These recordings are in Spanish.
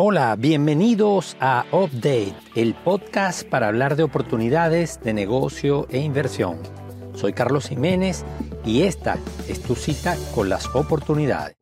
Hola, bienvenidos a Update, el podcast para hablar de oportunidades de negocio e inversión. Soy Carlos Jiménez y esta es tu cita con las oportunidades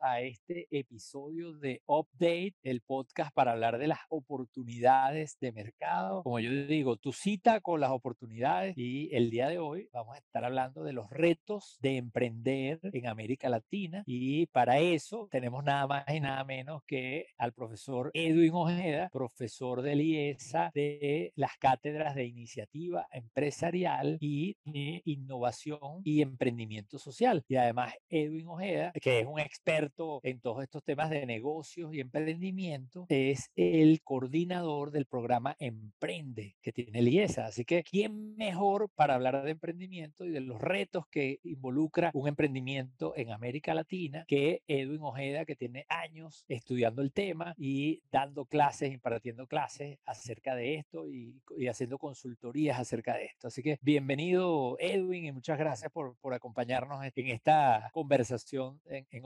a este episodio de Update, el podcast para hablar de las oportunidades de mercado. Como yo digo, tu cita con las oportunidades y el día de hoy vamos a estar hablando de los retos de emprender en América Latina y para eso tenemos nada más y nada menos que al profesor Edwin Ojeda, profesor de IESA de las cátedras de iniciativa empresarial y de innovación y emprendimiento social. Y además Edwin Ojeda, que es un experto experto en todos estos temas de negocios y emprendimiento, es el coordinador del programa Emprende que tiene el IESA. Así que, ¿quién mejor para hablar de emprendimiento y de los retos que involucra un emprendimiento en América Latina que Edwin Ojeda, que tiene años estudiando el tema y dando clases, impartiendo clases acerca de esto y, haciendo consultorías acerca de esto? Así que, bienvenido Edwin y muchas gracias por, por acompañarnos en esta conversación en, en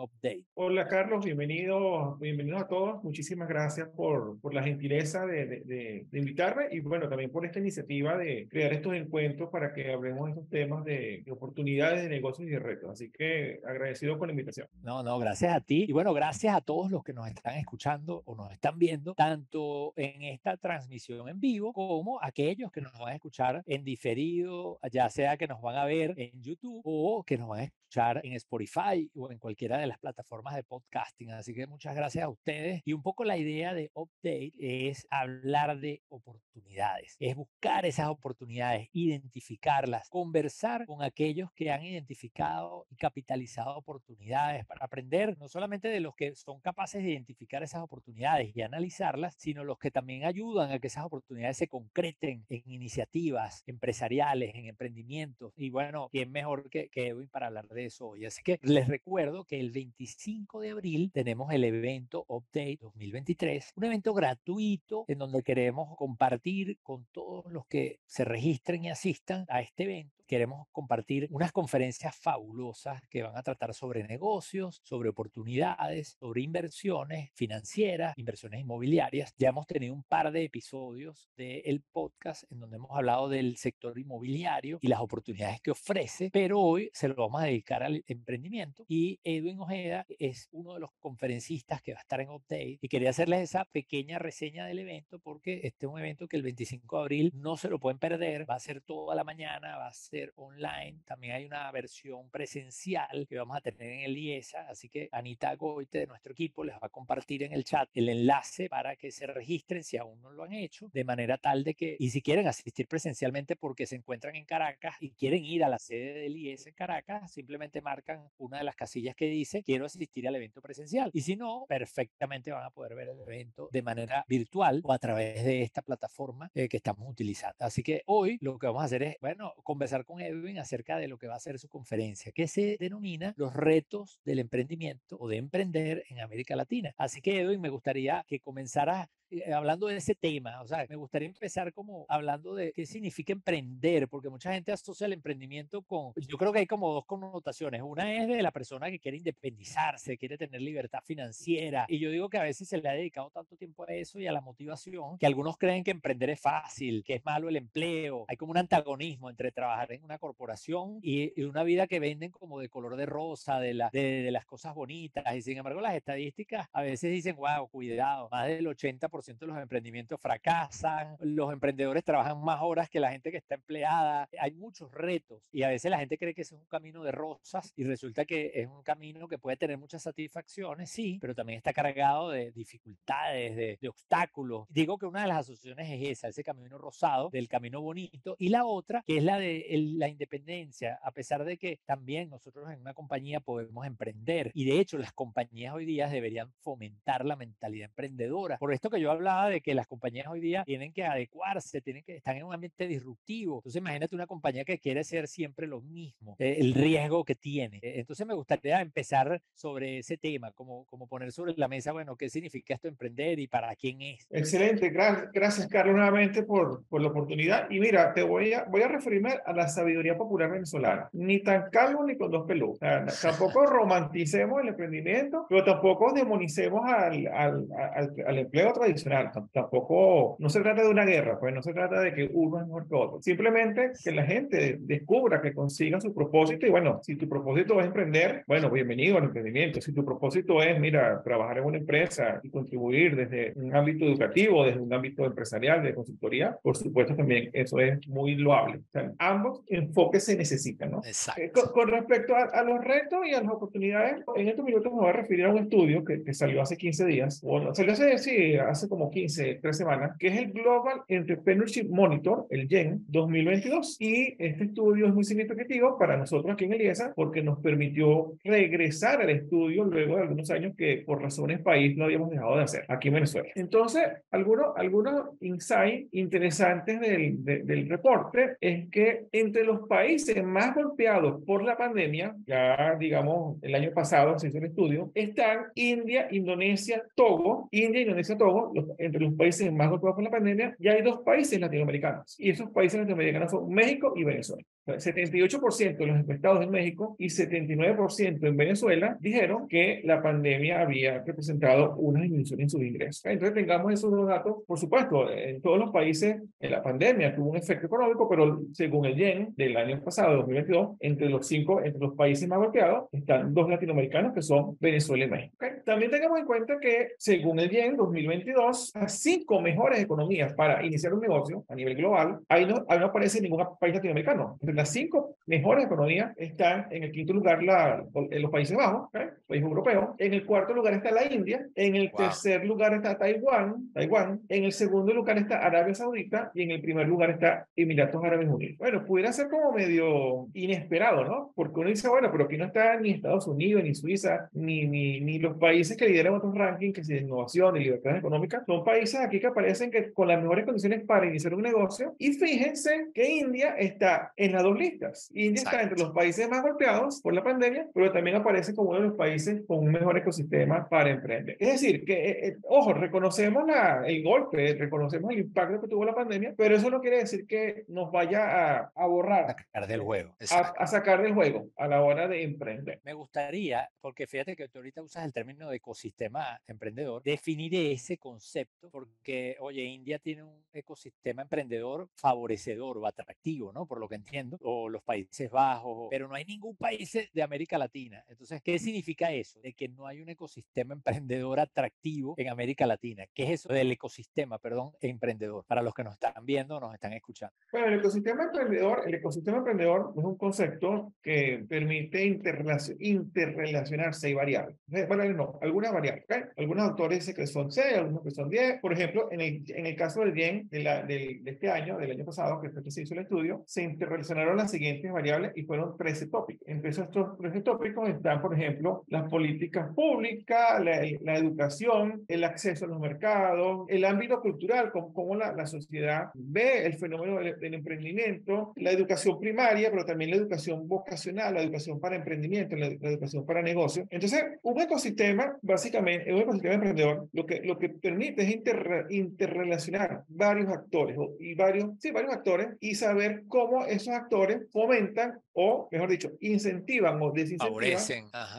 Hola Carlos, bienvenido, bienvenidos a todos. Muchísimas gracias por, por la gentileza de, de, de, invitarme y bueno, también por esta iniciativa de crear estos encuentros para que hablemos de estos temas de, oportunidades de negocios y de retos. Así que agradecido con la invitación. No, no, gracias a ti y bueno, gracias a todos los que nos están escuchando o nos están viendo, tanto en esta transmisión en vivo como aquellos que nos van a escuchar en diferido, ya sea que nos van a ver en YouTube o que nos van a escuchar en Spotify o en cualquiera de las plataformas formas de podcasting. Así que muchas gracias a ustedes. Y un poco la idea de Update es hablar de oportunidades, es buscar esas oportunidades, identificarlas, conversar con aquellos que han identificado y capitalizado oportunidades para aprender no solamente de los que son capaces de identificar esas oportunidades y analizarlas, sino los que también ayudan a que esas oportunidades se concreten en iniciativas empresariales, en emprendimientos. Y bueno, ¿quién mejor que, que Edwin para hablar de eso hoy? Así que les recuerdo que el 25 5 de abril tenemos el evento Update 2023, un evento gratuito en donde queremos compartir con todos los que se registren y asistan a este evento queremos compartir unas conferencias fabulosas que van a tratar sobre negocios, sobre oportunidades, sobre inversiones financieras, inversiones inmobiliarias. Ya hemos tenido un par de episodios del podcast en donde hemos hablado del sector inmobiliario y las oportunidades que ofrece, pero hoy se lo vamos a dedicar al emprendimiento y Edwin Ojeda es uno de los conferencistas que va a estar en Update y quería hacerles esa pequeña reseña del evento porque este es un evento que el 25 de abril no se lo pueden perder, va a ser toda la mañana, va a ser online. También hay una versión presencial que vamos a tener en el IESA, así que Anita Goite de nuestro equipo les va a compartir en el chat el enlace para que se registren si aún no lo han hecho, de manera tal de que, y si quieren asistir presencialmente porque se encuentran en Caracas y quieren ir a la sede del IES en Caracas, simplemente marcan una de las casillas que dice quiero asistir al evento presencial. Y si no, perfectamente van a poder ver el evento de manera virtual o a través de esta plataforma eh, que estamos utilizando. Así que hoy lo que vamos a hacer es, bueno, conversar con Edwin acerca de lo que va a ser su conferencia, que se denomina Los retos del emprendimiento o de emprender en América Latina. Así que Edwin, me gustaría que comenzara eh, hablando de ese tema, o sea, me gustaría empezar como hablando de qué significa emprender, porque mucha gente asocia el emprendimiento con, yo creo que hay como dos connotaciones. Una es de la persona que quiere independizarse, quiere tener libertad financiera, y yo digo que a veces se le ha dedicado tanto tiempo a eso y a la motivación, que algunos creen que emprender es fácil, que es malo el empleo, hay como un antagonismo entre trabajar en una corporación y, una vida que venden como de color de rosa, de, la, de, de las cosas bonitas, y sin embargo las estadísticas a veces dicen, wow, cuidado, más del 80% de los emprendimientos fracasan, los emprendedores trabajan más horas que la gente que está empleada, hay muchos retos y a veces la gente cree que ese es un camino de rosas y resulta que es un camino que puede tener muchas satisfacciones, sí, pero también está cargado de dificultades, de, obstáculos. Digo que una de las asociaciones es esa, ese camino rosado, del camino bonito, y la otra, que es la de la independencia, a pesar de que también nosotros en una compañía podemos emprender y de hecho las compañías hoy día deberían fomentar la mentalidad emprendedora. Por esto que yo hablaba de que las compañías hoy día tienen que adecuarse, tienen que estar en un ambiente disruptivo. Entonces, imagínate una compañía que quiere ser siempre lo mismo, eh, el riesgo que tiene. Eh, entonces, me gustaría empezar sobre ese tema, como, como poner sobre la mesa, bueno, qué significa esto emprender y para quién es. Excelente, gracias, Carlos, nuevamente por, por la oportunidad. Y mira, te voy a, voy a referirme a la sabiduría popular venezolana. Ni tan calvo ni con dos peludos. tampoco romanticemos el emprendimiento, pero tampoco demonicemos al, al, al, empleo tradicional. Tampoco, no se trata de una guerra, pues no se trata de que uno es mejor que otro. Simplemente que la gente descubra, que consiga su propósito y bueno, si tu propósito es emprender, bueno, bienvenido al emprendimiento. Si tu propósito es, mira, trabajar en una empresa y contribuir desde un ámbito educativo, desde un ámbito empresarial, de consultoría, por supuesto también eso es muy loable. O sea, ambos enfoques se necesitan, ¿no? Exacto. Eh, con, respecto a, los retos y a las oportunidades, en estos minutos me voy a referir a un estudio que, que salió hace 15 días, o salió hace, sí, hace como 15, 3 semanas, que es el Global Entrepreneurship Monitor, el GEN 2022. Y este estudio es muy significativo para nosotros aquí en el IESA porque nos permitió regresar al estudio luego de algunos años que por razones país lo habíamos dejado de hacer aquí en Venezuela. Entonces, algunos, algunos insights interesantes del, del reporte es que entre los países más golpeados por la pandemia, ya digamos el año pasado se hizo el estudio, están India, Indonesia, Togo, India, Indonesia, Togo, entre los países más golpeados por la pandemia, ya hay dos países latinoamericanos y esos países latinoamericanos son México y Venezuela. 78% de los encuestados en México y 79% en Venezuela dijeron que la pandemia había representado una disminución en sus ingresos. Entonces tengamos esos dos datos. Por supuesto, en todos los países en la pandemia tuvo un efecto económico, pero según el YEN del año pasado, 2022, entre los cinco, entre los países más golpeados, están dos latinoamericanos que son Venezuela y México. También tengamos en cuenta que según el YEN 2022, las cinco mejores economías para iniciar un negocio a nivel global, ahí no, ahí no aparece ningún país latinoamericano las cinco mejores economías están en el quinto lugar la, en los Países Bajos, ¿eh? país europeo. En el cuarto lugar está la India. En el tercer lugar está Taiwán, Taiwán. En el segundo lugar está Arabia Saudita y en el primer lugar está Emiratos Árabes Unidos. Bueno, pudiera ser como medio inesperado, ¿no? Porque uno dice, bueno, pero aquí no está ni Estados Unidos, ni Suiza, ni, ni, ni los países que lideran otros rankings, que si de innovación y libertad económica, son países aquí que aparecen que con las mejores condiciones para iniciar un negocio. Y fíjense que India está en la dos listas. India está entre los países más golpeados por la pandemia, pero también aparece como uno de los países con un mejor ecosistema para emprender. Es decir, que, eh, eh, ojo, reconocemos la, el golpe, reconocemos el impacto que tuvo la pandemia, pero eso no quiere decir que nos vaya a, a borrar. A sacar del juego. A, sacar del juego a la hora de emprender. Me gustaría, porque fíjate que tú ahorita usas el término de ecosistema emprendedor, definir ese concepto, porque, oye, India tiene un ecosistema emprendedor favorecedor o atractivo, ¿no? Por lo que entiendo o los Países Bajos, pero no hay ningún país de América Latina. Entonces, ¿qué significa eso? De que no hay un ecosistema emprendedor atractivo en América Latina. ¿Qué es eso del ecosistema, perdón, emprendedor? Para los que nos están viendo, nos están escuchando. Bueno, el ecosistema emprendedor, el ecosistema emprendedor es un concepto que permite interrelacionarse y variables. Bueno, no, algunas variables. Algunos autores dicen que son 6, algunos que son 10. Por ejemplo, en el, en el caso del bien de, la, de este año, del año pasado, que se hizo el estudio, se interrelacionaron las siguientes variables y fueron 13 tópicos. Entre esos 13 tópicos están, por ejemplo, las políticas públicas, la, educación, el acceso a los mercados, el ámbito cultural, cómo, la, la, sociedad ve el fenómeno del, emprendimiento, la educación primaria, pero también la educación vocacional, la educación para emprendimiento, la, educación para negocio. Entonces, un ecosistema, básicamente, un ecosistema emprendedor, lo que, lo que permite es interrelacionar varios actores y varios, sí, varios actores y saber cómo esos actores fomentan o, mejor dicho, incentivan o desincentivan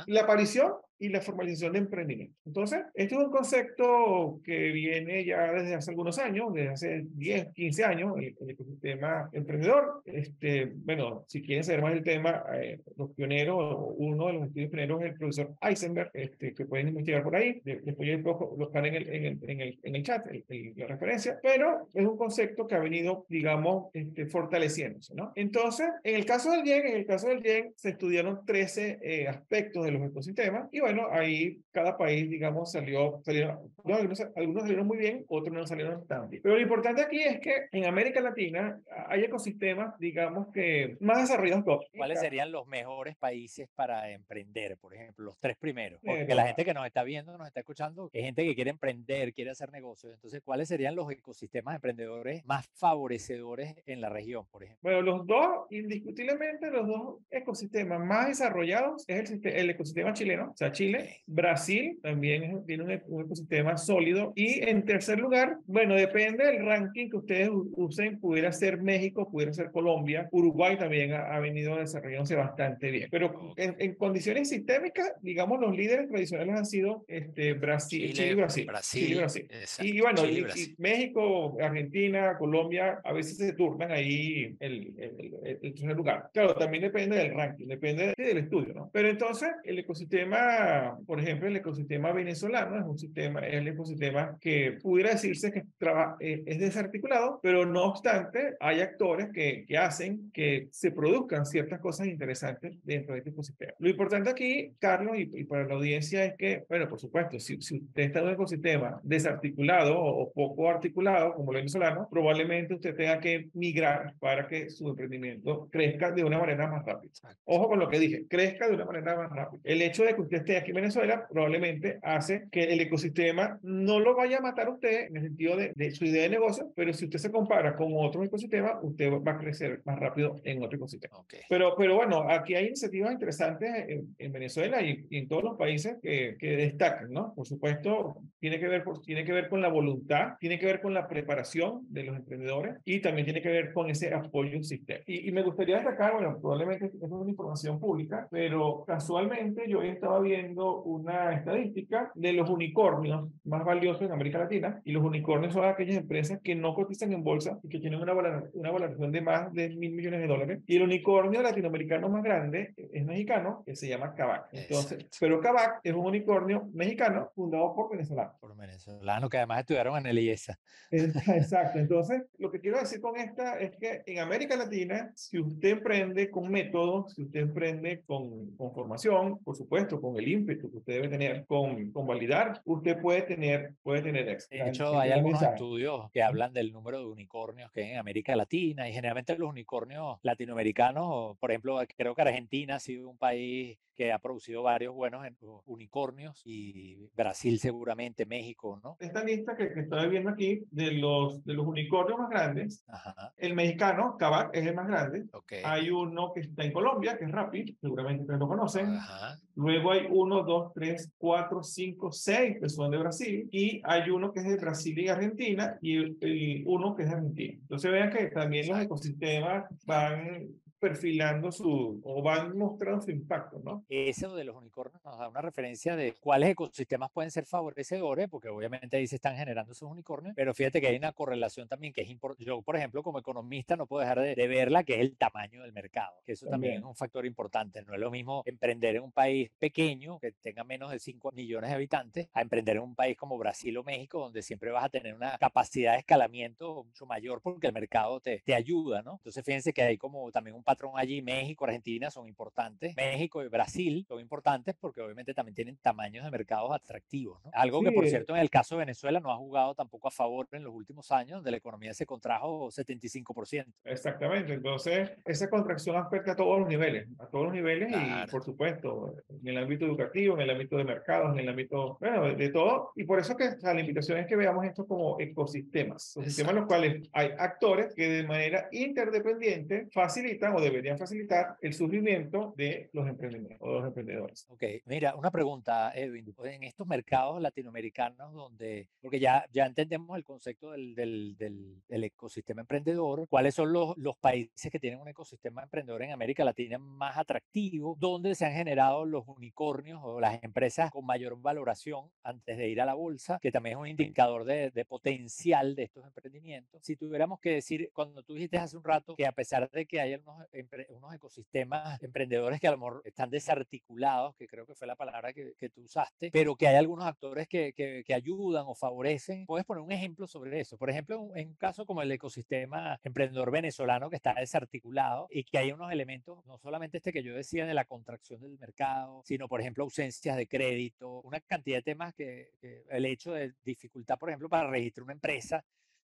la aparición y la formalización de emprendimiento. Entonces, este es un concepto que viene ya desde hace algunos años, desde hace 10, 15 años, el, el ecosistema emprendedor. Este, bueno, si quieren saber más del tema, eh, los pioneros, uno de los estudios pioneros es el profesor Eisenberg, este, que pueden investigar por ahí. Después yo lo están en el, en el, en el, en el chat, la referencia, pero es un concepto que ha venido, digamos, este, fortaleciéndose, ¿no? Entonces, en el caso del YEN, en el caso del YEN, se estudiaron 13 eh, aspectos de los ecosistemas y bueno, ahí cada país, digamos, salió, salieron, algunos, algunos salieron muy bien, otros no salieron tan bien. Pero lo importante aquí es que en América Latina hay ecosistemas, digamos, que más desarrollados que. ¿Cuáles serían los mejores países para emprender, por ejemplo, los tres primeros? Porque la gente que nos está viendo, nos está escuchando, es gente que quiere emprender, quiere hacer negocios. Entonces, ¿cuáles serían los ecosistemas emprendedores más favorecedores en la región, por ejemplo? Bueno, los dos, indiscutiblemente, los dos ecosistemas más desarrollados es el, el ecosistema chileno, o sea, Chile, Brasil también tiene un, un, ecosistema sólido y en tercer lugar, bueno, depende del ranking que ustedes usen, pudiera ser México, pudiera ser Colombia, Uruguay también ha, ha venido desarrollándose bastante bien, pero en, en, condiciones sistémicas, digamos, los líderes tradicionales han sido este, Brasil, Chile, Chile y Brasil. Brasil, Chile y Brasil. Y bueno, Chile y Brasil. Y México, Argentina, Colombia, a veces se turnan ahí el, el, el, el tercer lugar. Claro, también depende del ranking, depende del estudio, ¿no? Pero entonces, el ecosistema, por ejemplo, el ecosistema venezolano es un sistema, es el ecosistema que pudiera decirse que traba, eh, es desarticulado, pero no obstante, hay actores que, que hacen que se produzcan ciertas cosas interesantes dentro de este ecosistema. Lo importante aquí, Carlos, y, y para la audiencia, es que, bueno, por supuesto, si, si usted está en un ecosistema desarticulado o, o poco articulado, como el venezolano, probablemente usted tenga que migrar para que su emprendimiento crezca de una manera más rápida. Ojo con lo que dije, crezca de una manera más rápida. El hecho de que usted esté aquí en Venezuela probablemente hace que el ecosistema no lo vaya a matar usted en el sentido de, de su idea de negocio, pero si usted se compara con otros ecosistemas, usted va a crecer más rápido en otro ecosistema. Okay. Pero, pero bueno, aquí hay iniciativas interesantes en, en Venezuela y, y, en todos los países que, que, destacan, ¿no? Por supuesto, tiene que, ver, tiene que ver con la voluntad, tiene que ver con la preparación de los emprendedores y también tiene que ver con ese apoyo sistema. Y, y me gustaría destacar, bueno, probablemente es una información pública, pero casualmente yo estaba viendo una estadística de los unicornios más valiosos en América Latina y los unicornios son aquellas empresas que no cotizan en bolsa y que tienen una, una valoración de más de mil millones de dólares. Y el unicornio latinoamericano más grande es mexicano, que se llama Kavak. Entonces, Exacto. pero Kavak es un unicornio mexicano fundado por venezolanos. Por venezolanos que además estudiaron en el IESA. Exacto. Entonces, lo que quiero decir con esta es que en América Latina, si usted emprende con métodos, si usted emprende con, con formación, por supuesto, con el ímpetu que usted debe tener, con, con validar, usted puede tener, puede tener éxito. De hecho, hay algunos mensaje. estudios que hablan del número de unicornios que hay en América Latina y generalmente los unicornios latinoamericanos, por ejemplo, creo que Argentina ha sido un país que ha producido varios buenos unicornios y Brasil seguramente, México, ¿no? Esta lista que, que estoy viendo aquí de los, de los unicornios más grandes, Ajá. el mexicano, Kavak, es el más grande. Okay. Hay uno que está en Colombia, que es Rapid, seguramente ustedes lo conocen. Ajá. Luego hay uno, dos, tres, cuatro, cinco, seis que son de Brasil y hay uno que es de Brasil y Argentina y, y uno que es de Argentina. Entonces vean que también los ecosistemas van perfilando su o van mostrando su impacto, ¿no? Eso de los unicornios nos da una referencia de cuáles ecosistemas pueden ser favorecedores, porque obviamente ahí se están generando esos unicornios, pero fíjate que hay una correlación también que es importante. Yo, por ejemplo, como economista no puedo dejar de, de, verla, que es el tamaño del mercado, que eso también. también. es un factor importante. No es lo mismo emprender en un país pequeño, que tenga menos de 5 millones de habitantes, a emprender en un país como Brasil o México, donde siempre vas a tener una capacidad de escalamiento mucho mayor porque el mercado te, te ayuda, ¿no? Entonces fíjense que hay como también un patrón allí, México, Argentina son importantes, México y Brasil son importantes porque obviamente también tienen tamaños de mercados atractivos, ¿no? Algo sí. que por cierto en el caso de Venezuela no ha jugado tampoco a favor en los últimos años, de la economía se contrajo 75%. Exactamente, entonces esa contracción afecta a todos los niveles, a todos los niveles claro. y por supuesto en el ámbito educativo, en el ámbito de mercados, en el ámbito, bueno, de, de todo, y por eso que o sea, la invitación es que veamos esto como ecosistemas, ecosistemas en los cuales hay actores que de manera interdependiente facilitan o deberían facilitar el surgimiento de los emprendedores o los emprendedores. Ok, mira, una pregunta, Edwin. En estos mercados latinoamericanos donde, porque ya, ya entendemos el concepto del, del, del, del ecosistema emprendedor, ¿cuáles son los, los países que tienen un ecosistema emprendedor en América Latina más atractivo? ¿Dónde se han generado los unicornios o las empresas con mayor valoración antes de ir a la bolsa? Que también es un indicador de, de potencial de estos emprendimientos. Si tuviéramos que decir, cuando tú dijiste hace un rato que a pesar de que hay algunos unos ecosistemas emprendedores que a lo mejor están desarticulados, que creo que fue la palabra que, que tú usaste, pero que hay algunos actores que, que, que, ayudan o favorecen. Puedes poner un ejemplo sobre eso. Por ejemplo, en un caso como el ecosistema emprendedor venezolano que está desarticulado y que hay unos elementos, no solamente este que yo decía de la contracción del mercado, sino por ejemplo ausencias de crédito, una cantidad de temas que, que el hecho de dificultad, por ejemplo, para registrar una empresa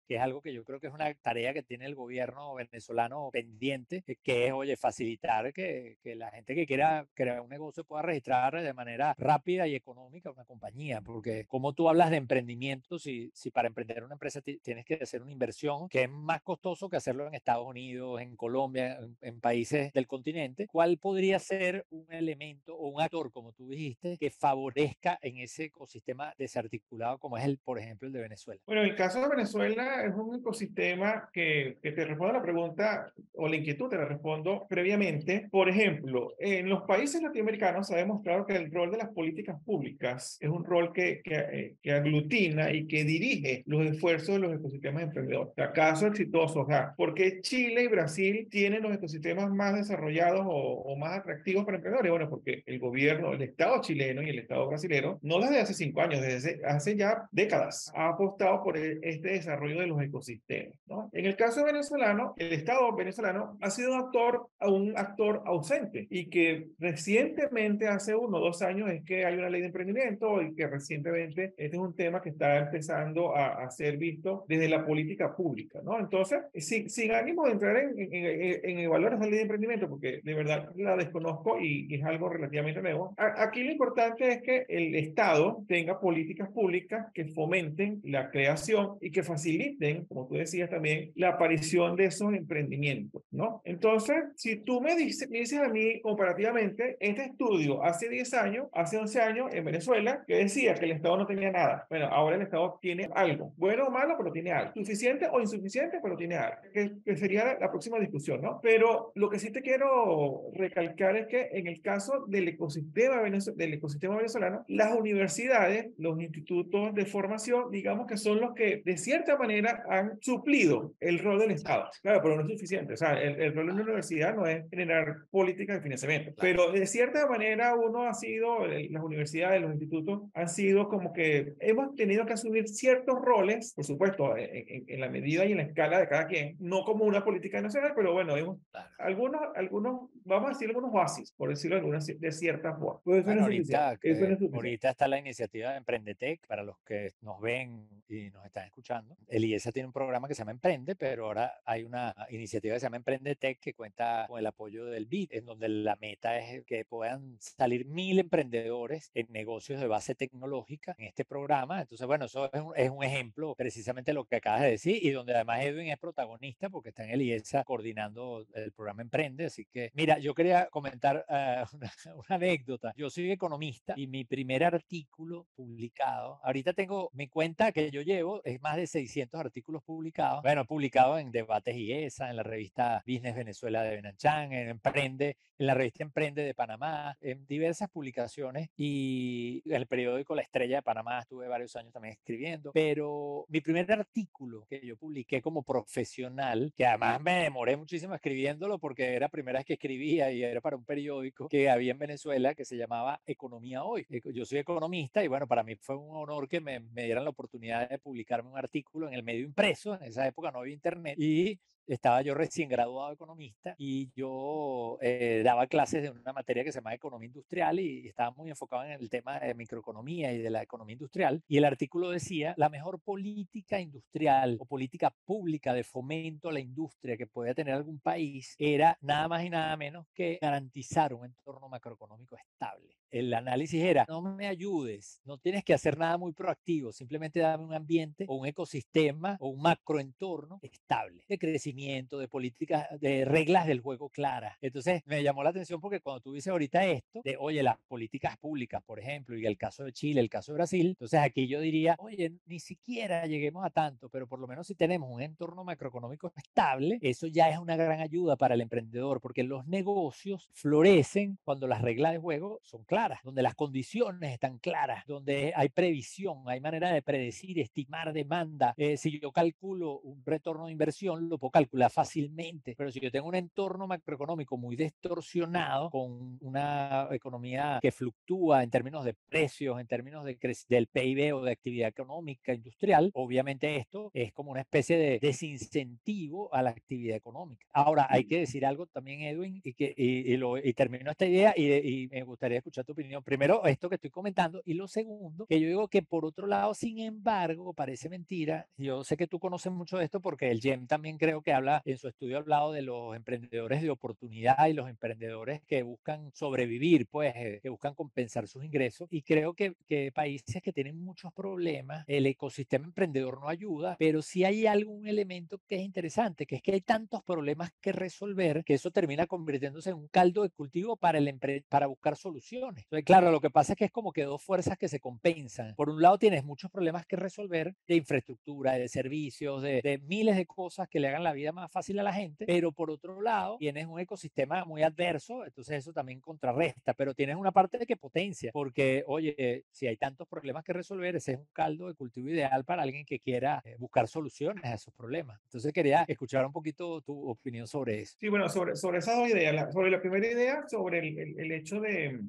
que es algo que yo creo que es una tarea que tiene el gobierno venezolano pendiente, eh, que es, oye, facilitar que, que la gente que quiera crear un negocio pueda registrar de manera rápida y económica una compañía, porque como tú hablas de emprendimiento, si, si para emprender una empresa tienes que hacer una inversión que es más costoso que hacerlo en Estados Unidos, en Colombia, en, en países del continente, ¿cuál podría ser un elemento o un actor, como tú dijiste, que favorezca en ese ecosistema desarticulado como es el, por ejemplo, el de Venezuela? Bueno, en el caso de Venezuela, es un ecosistema que, que te responde a la pregunta o la inquietud, te la respondo previamente. Por ejemplo, en los países latinoamericanos se ha demostrado que el rol de las políticas públicas es un rol que, que, eh, que aglutina y que dirige los esfuerzos de los ecosistemas emprendedores. Casos exitosos, o sea, ¿por qué Chile y Brasil tienen los ecosistemas más desarrollados o, o más atractivos para emprendedores? Bueno, porque el gobierno, el Estado chileno y el Estado brasileño, no desde hace cinco años, desde hace ya décadas, ha apostado por e, este desarrollo de los ecosistemas. ¿no? En el caso venezolano, el Estado venezolano ha sido un actor, un actor ausente y que recientemente, hace uno o dos años, es que hay una ley de emprendimiento y que recientemente este es un tema que está empezando a, a ser visto desde la política pública. ¿no? Entonces, sin, sin ánimo de entrar en, en, en, en evaluar esa ley de emprendimiento, porque de verdad la desconozco y, y es algo relativamente nuevo, a, aquí lo importante es que el Estado tenga políticas públicas que fomenten la creación y que faciliten como tú decías también, la aparición de esos emprendimientos, ¿no? Entonces, si tú me dices, me dices a mí comparativamente, este estudio hace 10 años, hace 11 años en Venezuela, que decía que el Estado no tenía nada. Bueno, ahora el Estado tiene algo, bueno o malo, pero tiene algo. Suficiente o insuficiente, pero tiene algo, que, que sería la, la próxima discusión, ¿no? Pero lo que sí te quiero recalcar es que en el caso del ecosistema, del ecosistema venezolano, las universidades, los institutos de formación, digamos que son los que de cierta manera han suplido el rol del Estado. Claro, pero no es suficiente. O sea, el, el rol de una universidad no es generar políticas de financiamiento. Pero de cierta manera uno ha sido, las universidades, los institutos han sido como que hemos tenido que asumir ciertos roles, por supuesto, en, en, en la medida y en la escala de cada quien, no como una política nacional, pero bueno, hemos, claro. algunos, algunos, vamos a decir algunos oasis, por decirlo de, alguna, de cierta forma. Pues bueno, ahorita, que, ahorita está la iniciativa de Emprendetec, para los que nos ven y nos están escuchando. El IESA tiene un programa que se llama Emprende, pero ahora hay una iniciativa que se llama Emprende Tech que cuenta con el apoyo del BID, en donde la meta es que puedan salir mil emprendedores en negocios de base tecnológica en este programa. Entonces, bueno, eso es un, ejemplo precisamente de lo que acabas de decir y donde además Edwin es protagonista porque está en el IESA coordinando el programa Emprende. Así que, mira, yo quería comentar uh, una, una anécdota. Yo soy economista y mi primer artículo publicado, ahorita tengo mi cuenta que yo llevo, es más de 600 artículos publicados. Bueno, publicado en Debates y ESA, en la revista Business Venezuela de Benanchan, en Emprende, en la revista Emprende de Panamá, en diversas publicaciones y el periódico La Estrella de Panamá estuve varios años también escribiendo. Pero mi primer artículo que yo publiqué como profesional, que además me demoré muchísimo escribiéndolo porque era la primera vez que escribía y era para un periódico que había en Venezuela que se llamaba Economía Hoy. Yo soy economista y bueno, para mí fue un honor que me, me dieran la oportunidad de publicarme un artículo en el medio impreso. En esa época no había internet y estaba yo recién graduado economista y yo eh, daba clases de una materia que se llama economía industrial y estaba muy enfocado en el tema de microeconomía y de la economía industrial. Y el artículo decía, la mejor política industrial o política pública de fomento a la industria que podía tener algún país era nada más y nada menos que garantizar un entorno macroeconómico estable. El análisis era, no me ayudes, no tienes que hacer nada muy proactivo, simplemente dame un ambiente o un ecosistema o un macroentorno estable de crecimiento de políticas, de reglas del juego claras. Entonces me llamó la atención porque cuando tú dices ahorita esto, de oye, las políticas públicas, por ejemplo, y el caso de Chile, el caso de Brasil, entonces aquí yo diría, oye, ni siquiera lleguemos a tanto, pero por lo menos si tenemos un entorno macroeconómico estable, eso ya es una gran ayuda para el emprendedor, porque los negocios florecen cuando las reglas de juego son claras, donde las condiciones están claras, donde hay previsión, hay manera de predecir, estimar demanda. Eh, si yo calculo un retorno de inversión, lo puedo calcular fácilmente, pero si yo tengo un entorno macroeconómico muy distorsionado, con una economía que fluctúa en términos de precios, en términos de del PIB o de actividad económica, industrial, obviamente esto es como una especie de desincentivo a la actividad económica. Ahora, hay que decir algo también, Edwin, y, que, y, lo, y termino esta idea y, y me gustaría escuchar tu opinión. Primero, esto que estoy comentando, y lo segundo, que yo digo que por otro lado, sin embargo, parece mentira, yo sé que tú conoces mucho de esto porque el GEM también creo que habla, en su estudio ha hablado de los emprendedores de oportunidad y los emprendedores que buscan sobrevivir, pues, eh, que buscan compensar sus ingresos. Y creo que, que países que tienen muchos problemas, el ecosistema emprendedor no ayuda, pero sí hay algún elemento que es interesante, que es que hay tantos problemas que resolver que eso termina convirtiéndose en un caldo de cultivo para, el para buscar soluciones. Entonces, claro, lo que pasa es que es como que dos fuerzas que se compensan. Por un lado, tienes muchos problemas que resolver de infraestructura, de servicios, de, de miles de cosas que le hagan la vida más fácil a la gente, pero por otro lado, tienes un ecosistema muy adverso, entonces eso también contrarresta, pero tienes una parte de que potencia, porque, oye, si hay tantos problemas que resolver, ese es un caldo de cultivo ideal para alguien que quiera eh, buscar soluciones a esos problemas. Entonces quería escuchar un poquito tu opinión sobre eso. Sí, bueno, sobre, sobre esas dos ideas, sobre la primera idea, sobre el, el, hecho de,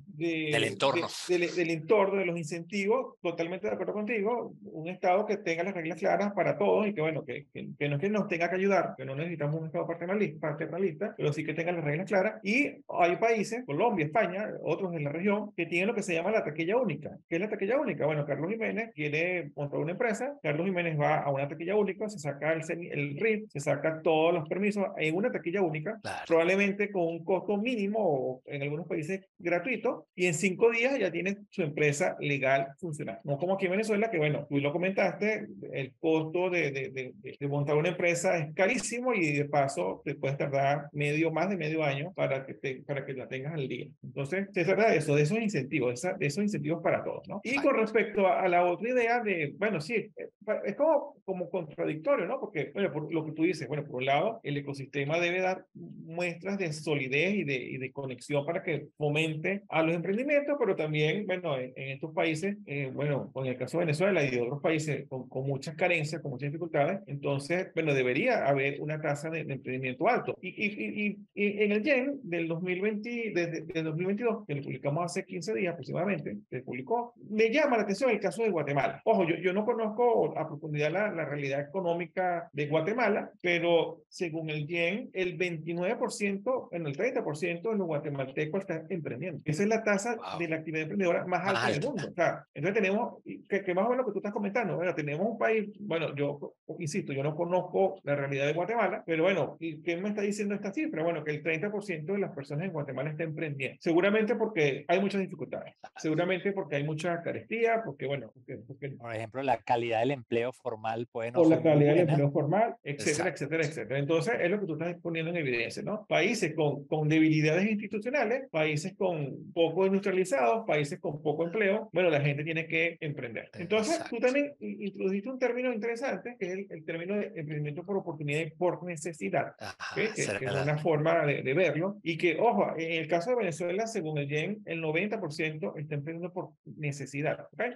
del entorno. del entorno, de los incentivos, totalmente de acuerdo contigo, un Estado que tenga las reglas claras para todos y que, bueno, que, que, no es que nos tenga que ayudar, que no necesitamos un Estado paternalista, paternalista, pero sí que tenga las reglas claras. Y hay países, Colombia, España, otros en la región, que tienen lo que se llama la taquilla única. ¿Qué es la taquilla única? Bueno, Carlos Jiménez quiere montar una empresa, Carlos Jiménez va a una taquilla única, se saca el, el RIF, se saca todos los permisos en una taquilla única, probablemente con un costo mínimo o en algunos países gratuito, y en cinco días ya tiene su empresa legal funcionando. No como aquí en Venezuela, que bueno, tú lo comentaste, el costo de, de, de, montar una empresa es carísimo y de paso te puedes tardar medio, más de medio año para que, te, para que la tengas al día. Entonces, se trata de eso, de esos incentivos, de esos incentivos para todos, ¿no? Y con respecto a, la otra idea de, bueno, sí, es como, como contradictorio, ¿no? Porque, bueno, por lo que tú dices, bueno, por un lado, el ecosistema debe dar muestras de solidez y de, y de conexión para que fomente a los emprendimientos, pero también, bueno, en, estos países, eh, bueno, en el caso de Venezuela y de otros países con, con, muchas carencias, con muchas dificultades, entonces, bueno, debería haber una tasa de, emprendimiento alto. Y, y, y, en el YEN del 2020, desde, de 2022, que lo publicamos hace 15 días aproximadamente, se publicó, me llama la atención el caso de Guatemala. Ojo, yo, yo no conozco a profundidad la, la realidad económica de Guatemala, pero según el YEN, el 29%, en el 30% de los guatemaltecos están emprendiendo. Esa es la tasa de la actividad emprendedora más, alta del mundo. O sea, entonces tenemos, que, que más o menos lo que tú estás comentando, bueno, tenemos un país, bueno, yo insisto, yo no conozco la realidad de Guatemala, pero bueno, ¿y qué me está diciendo esta cifra? Bueno, que el 30% de las personas en Guatemala está emprendiendo. Seguramente porque hay muchas dificultades, seguramente porque hay mucha carestía, porque bueno, porque, por ejemplo, la calidad del empleo formal puede no la calidad del empleo formal, etcétera, etcétera, etcétera. Entonces, es lo que tú estás poniendo en evidencia, ¿no? Países con, con debilidades institucionales, países con poco industrializados, países con poco empleo, bueno, la gente tiene que emprender. Entonces, tú también introdujiste un término interesante, que es el, término de emprendimiento por oportunidad y por necesidad, que, es una forma de, verlo, y que, ojo, en el caso de Venezuela, según el GEN, el 90% está emprendiendo por necesidad. ¿okay?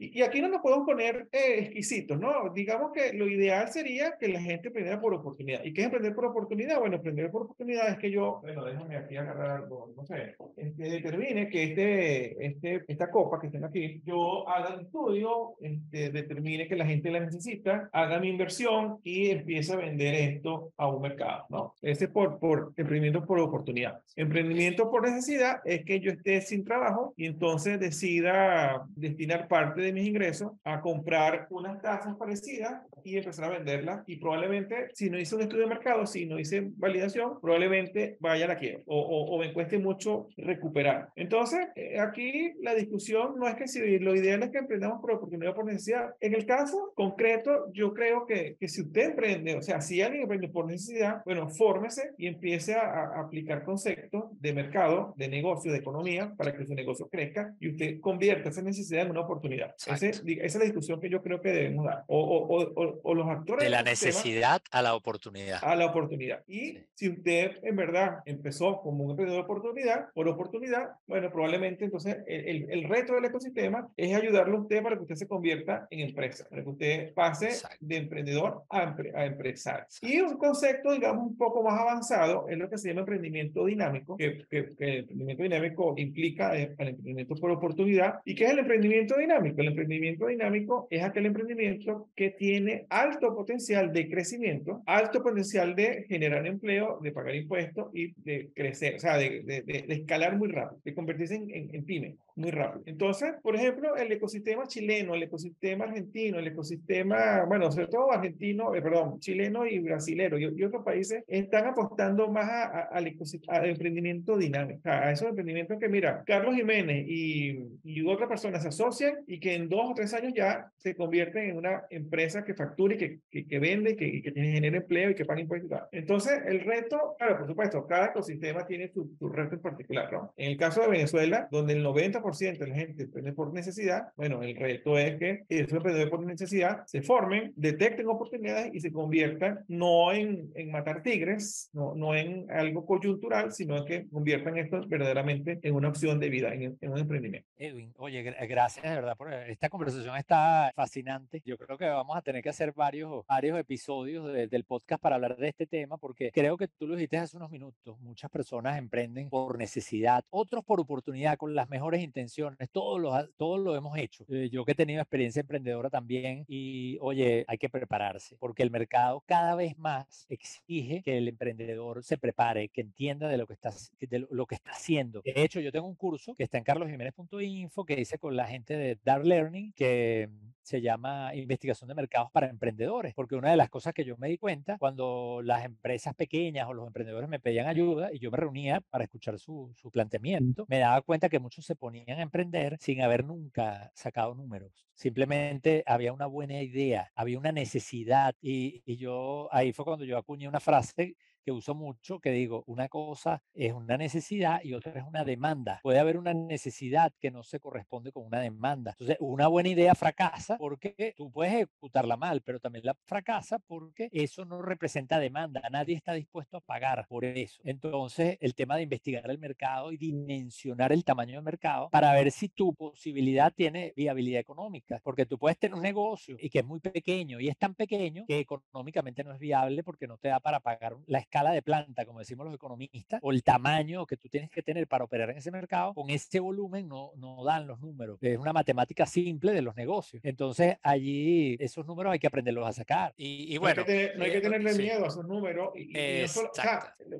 Y, aquí no nos podemos poner eh, exquisitos, ¿no? Digamos que lo ideal sería que la gente emprendiera por oportunidad. ¿Y qué es emprender por oportunidad? Bueno, emprender por oportunidad es que yo, bueno, déjame aquí agarrar algo, no sé, este, determine que este, este, esta copa que estén aquí, yo haga un estudio, este, determine que la gente la necesita, haga mi inversión y empiece a vender esto a un mercado, ¿no? Ese es por, por emprendimiento por oportunidad. Emprendimiento por necesidad es que yo esté sin trabajo y entonces decida destinar parte de mis ingresos a comprar unas tasas parecidas y empezar a venderlas. Y probablemente, si no hice un estudio de mercado, si no hice validación, probablemente vaya a la quiebra o, o, me cueste mucho recuperar. Entonces, eh, aquí la discusión no es que si lo ideal es que emprendamos por oportunidad o por necesidad. En el caso concreto, yo creo que, que si usted emprende, o sea, si alguien emprende por necesidad, bueno, fórmese y empiece a, a aplicar conceptos de mercado, de negocio, de economía, para que su negocio crezca y usted convierta esa necesidad en una oportunidad. Esa es la discusión que yo creo que debemos dar. O, o, o, los actores... De la necesidad a la oportunidad. A la oportunidad. Y si usted en verdad empezó como un emprendedor de oportunidad, por oportunidad, bueno, probablemente entonces el, el, reto del ecosistema es ayudarle a usted para que usted se convierta en empresa, para que usted pase de emprendedor a, a empresario. Y un concepto, digamos, un poco más avanzado es lo que se llama emprendimiento dinámico, que, que, el emprendimiento dinámico implica el, emprendimiento por oportunidad. ¿Y qué es el emprendimiento dinámico? El emprendimiento dinámico es aquel emprendimiento que tiene alto potencial de crecimiento, alto potencial de generar empleo, de pagar impuestos y de crecer, o sea, de, de, de, escalar muy rápido, de convertirse en, en, en pyme muy rápido. Entonces, por ejemplo, el ecosistema chileno, el ecosistema argentino, el ecosistema, bueno, sobre todo argentino, eh, perdón, chileno y brasilero y, otros países están apostando más al, al emprendimiento dinámico, a esos emprendimientos que, mira, Carlos Jiménez y, y otra persona se asocian y que en dos o tres años ya se convierten en una empresa que factura y que, que, vende, que, que genera empleo y que paga impuestos. Entonces, el reto, claro, por supuesto, cada ecosistema tiene su, su reto en particular, ¿no? En el caso de Venezuela, donde el 90% de la gente emprende por necesidad, bueno, el reto es que esos emprendedores por necesidad se formen, detecten oportunidades y se conviertan no en, en matar tigres, no, no en algo coyuntural, sino que conviertan esto verdaderamente en una opción de vida, en, en un emprendimiento. Edwin, oye, gracias de verdad por esta conversación está fascinante. Yo creo que vamos a tener que hacer varios, varios episodios del podcast para hablar de este tema, porque creo que tú lo dijiste hace unos minutos, muchas personas emprenden por necesidad, otros por oportunidad, con las mejores intenciones todos lo, todos lo hemos hecho. Eh, yo que he tenido experiencia emprendedora también y oye, hay que prepararse porque el mercado cada vez más exige que el emprendedor se prepare, que entienda de lo que está, de lo que está haciendo. De hecho, yo tengo un curso que está en carlosjiménez.info que hice con la gente de Dark Learning que se llama investigación de mercados para emprendedores, porque una de las cosas que yo me di cuenta cuando las empresas pequeñas o los emprendedores me pedían ayuda y yo me reunía para escuchar su, su planteamiento, me daba cuenta que muchos se ponían a emprender sin haber nunca sacado números. Simplemente había una buena idea, había una necesidad y, y yo ahí fue cuando yo acuñé una frase que uso mucho, que digo, una cosa es una necesidad y otra es una demanda. Puede haber una necesidad que no se corresponde con una demanda. Entonces, una buena idea fracasa porque tú puedes ejecutarla mal, pero también la fracasa porque eso no representa demanda. Nadie está dispuesto a pagar por eso. Entonces, el tema de investigar el mercado y dimensionar el tamaño del mercado para ver si tu posibilidad tiene viabilidad económica, porque tú puedes tener un negocio y que es muy pequeño y es tan pequeño que económicamente no es viable porque no te da para pagar la escala de planta, como decimos los economistas, o el tamaño que tú tienes que tener para operar en ese mercado, con ese volumen no, no dan los números. Es una matemática simple de los negocios. Entonces, allí esos números hay que aprenderlos a sacar. Y, bueno. No hay que, tenerle miedo a esos números. Y,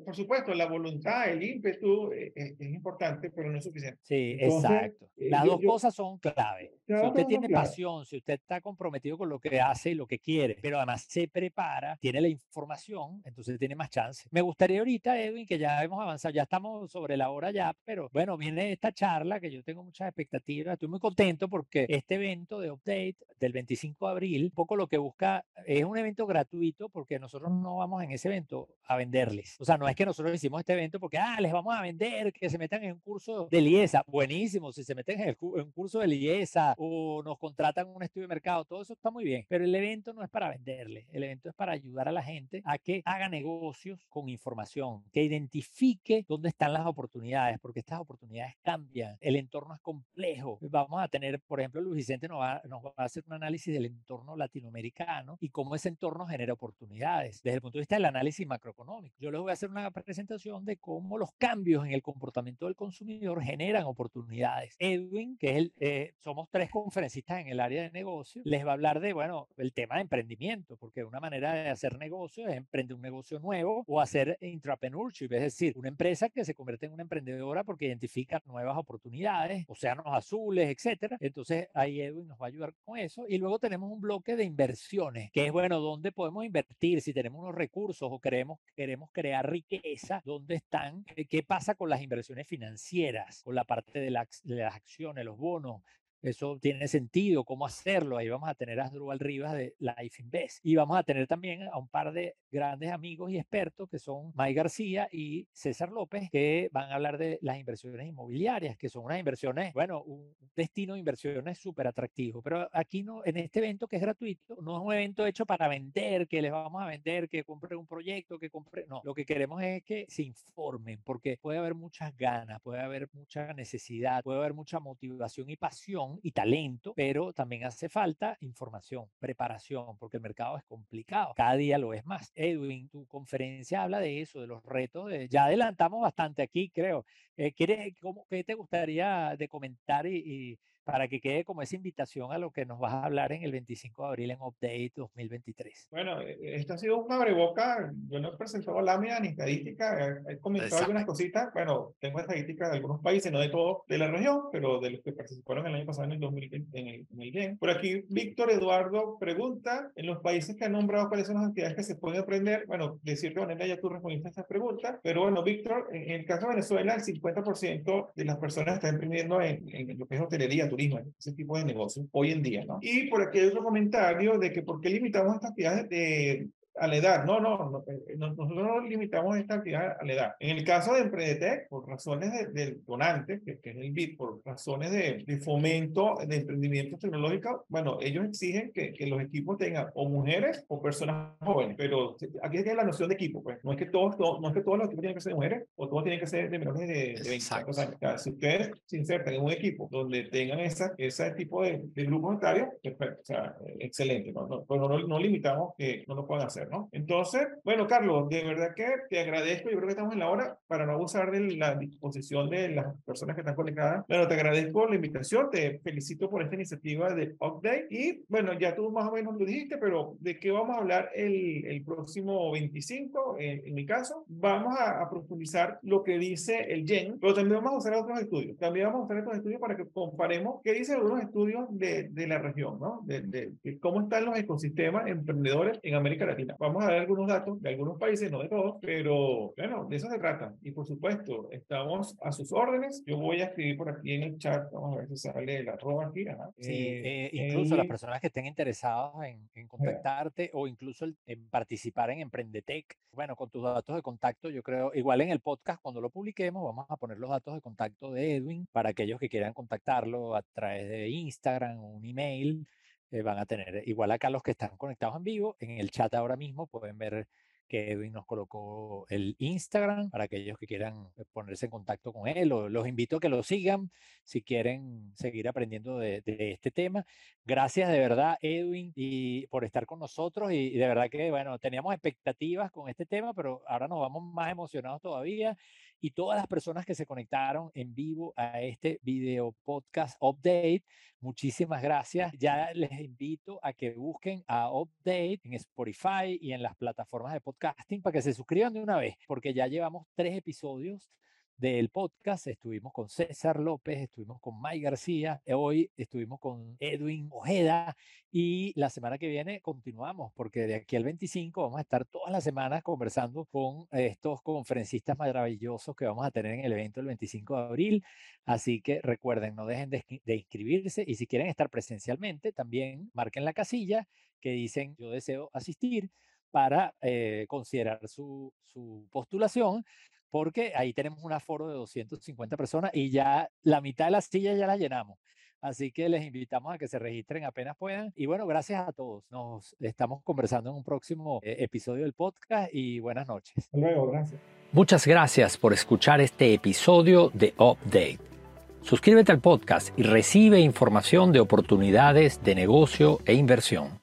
por supuesto, la voluntad, el ímpetu es, eh, es, importante, pero no es suficiente. Sí, exacto. Eh, Las dos cosas son clave. Si usted tiene pasión, si usted está comprometido con lo que hace y lo que quiere, pero además se prepara, tiene la información, entonces tiene más chance me gustaría ahorita, Edwin, que ya hemos avanzado, ya estamos sobre la hora ya, pero bueno, viene esta charla que yo tengo muchas expectativas. Estoy muy contento porque este evento de Update del 25 de abril, un poco lo que busca es un evento gratuito porque nosotros no vamos en ese evento a venderles. O sea, no es que nosotros hicimos este evento porque, ah, les vamos a vender, que se metan en un curso de Liesa. Buenísimo, si se meten en, el, en un curso de Liesa o nos contratan un estudio de mercado, todo eso está muy bien. Pero el evento no es para venderles, el evento es para ayudar a la gente a que haga negocio con información, que identifique dónde están las oportunidades, porque estas oportunidades cambian, el entorno es complejo. Vamos a tener, por ejemplo, Luis Vicente nos va, a hacer un análisis del entorno latinoamericano y cómo ese entorno genera oportunidades desde el punto de vista del análisis macroeconómico. Yo les voy a hacer una presentación de cómo los cambios en el comportamiento del consumidor generan oportunidades. Edwin, que es el, eh, somos tres conferencistas en el área de negocio, les va a hablar de, bueno, el tema de emprendimiento, porque una manera de hacer negocio es emprender un negocio nuevo o hacer intrapreneurship, es decir, una empresa que se convierte en una emprendedora porque identifica nuevas oportunidades, océanos azules, etcétera. Entonces ahí Edwin nos va a ayudar con eso. Y luego tenemos un bloque de inversiones, que es bueno, ¿dónde podemos invertir? Si tenemos unos recursos o queremos, queremos crear riqueza, ¿dónde están? ¿Qué pasa con las inversiones financieras? Con la parte de, de las acciones, los bonos, eso tiene sentido, cómo hacerlo. Ahí vamos a tener a Asdrúbal Rivas de Life Invest y vamos a tener también a un par de grandes amigos y expertos que son May García y César López, que van a hablar de las inversiones inmobiliarias, que son unas inversiones, bueno, un destino de inversiones súper atractivo. Pero aquí no, en este evento que es gratuito, no es un evento hecho para vender, que les vamos a vender, que compre un proyecto, que compre, no, lo que queremos es que se informen, porque puede haber muchas ganas, puede haber mucha necesidad, puede haber mucha motivación y pasión y talento, pero también hace falta información, preparación, porque el mercado es complicado. Cada día lo es más. Edwin, tu conferencia habla de eso, de los retos. ya adelantamos bastante aquí, creo. Eh, cómo, ¿Qué te gustaría de comentar y para que quede como esa invitación a lo que nos vas a hablar en el 25 de abril en Update 2023. Bueno, e, e, esto ha sido un abreboca. Yo no he presentado lámina ni estadística, he comentado algunas cositas. Bueno, tengo estadísticas de algunos países, no de todos de la región, pero de los que participaron el año pasado en el 2020 en el, en el Por aquí, Víctor Eduardo pregunta, en los países que han nombrado, ¿cuáles son las actividades que se pueden aprender? Bueno, de cierta manera ya tú respondiste a esta pregunta, pero bueno, Víctor, en, el caso de Venezuela, el 50% de las personas están emprendiendo en, en lo que es hotelería, turismo ese tipo de negocios hoy en día, ¿no? Y por aquí hay otro comentario de que por qué limitamos estas actividades de a la edad. No, no, eh, no, nosotros no limitamos esta actividad a la edad. En el caso de Emprendetec, por razones del donante, que, es el BID, por razones de, de, fomento de emprendimiento tecnológico, bueno, ellos exigen que, que, los equipos tengan o mujeres o personas jóvenes, pero aquí tiene la noción de equipo, pues no es que todos, no es que todos los equipos tienen que ser mujeres o todos tienen que ser de menores de, de 20 años. O sea, si ustedes se insertan en un equipo donde tengan esa, ese tipo de, de grupos etarios, o sea, excelente, no, no, no, no, limitamos que no lo puedan hacer. Entonces, bueno, Carlos, de verdad que te agradezco, yo creo que estamos en la hora para no abusar de la disposición de las personas que están conectadas. Bueno, te agradezco la invitación, te felicito por esta iniciativa de Update y bueno, ya tú más o menos lo dijiste, pero ¿de qué vamos a hablar el, el próximo 25? En, mi caso, vamos a, profundizar lo que dice el GEN, pero también vamos a usar otros estudios. También vamos a usar estos estudios para que comparemos qué dicen algunos estudios de, de la región, ¿no? De, de, de cómo están los ecosistemas emprendedores en América Latina. Vamos a dar algunos datos de algunos países, no de todos, pero bueno, de eso se trata. Y por supuesto, estamos a sus órdenes. Yo voy a escribir por aquí en el chat, vamos a ver si sale la arroba aquí. Sí, eh, eh, incluso las personas que estén interesadas en, en contactarte o incluso en participar en Emprendetec, bueno, con tus datos de contacto, yo creo, igual en el podcast, cuando lo publiquemos, vamos a poner los datos de contacto de Edwin para aquellos que quieran contactarlo a través de Instagram o un email eh, van a tener. Igual acá los que están conectados en vivo, en el chat ahora mismo pueden ver que Edwin nos colocó el Instagram para aquellos que quieran eh, ponerse en contacto con él. O los invito a que lo sigan si quieren seguir aprendiendo de, este tema. Gracias de verdad, Edwin, y por estar con nosotros. Y, de verdad que, bueno, teníamos expectativas con este tema, pero ahora nos vamos más emocionados todavía. Y todas las personas que se conectaron en vivo a este video podcast update, muchísimas gracias. Ya les invito a que busquen a Update en Spotify y en las plataformas de podcasting para que se suscriban de una vez, porque ya llevamos tres episodios del podcast. Estuvimos con César López, estuvimos con May García, hoy estuvimos con Edwin Ojeda y la semana que viene continuamos porque de aquí al 25 vamos a estar todas las semanas conversando con estos conferencistas maravillosos que vamos a tener en el evento el 25 de abril. Así que recuerden, no dejen de, inscribirse y si quieren estar presencialmente, también marquen la casilla que dicen yo deseo asistir para eh, considerar su, su postulación porque ahí tenemos un aforo de 250 personas y ya la mitad de las sillas ya la llenamos. Así que les invitamos a que se registren apenas puedan. Y bueno, gracias a todos. Nos estamos conversando en un próximo eh, episodio del podcast y buenas noches. Hasta luego, gracias. Muchas gracias por escuchar este episodio de Update. Suscríbete al podcast y recibe información de oportunidades de negocio e inversión.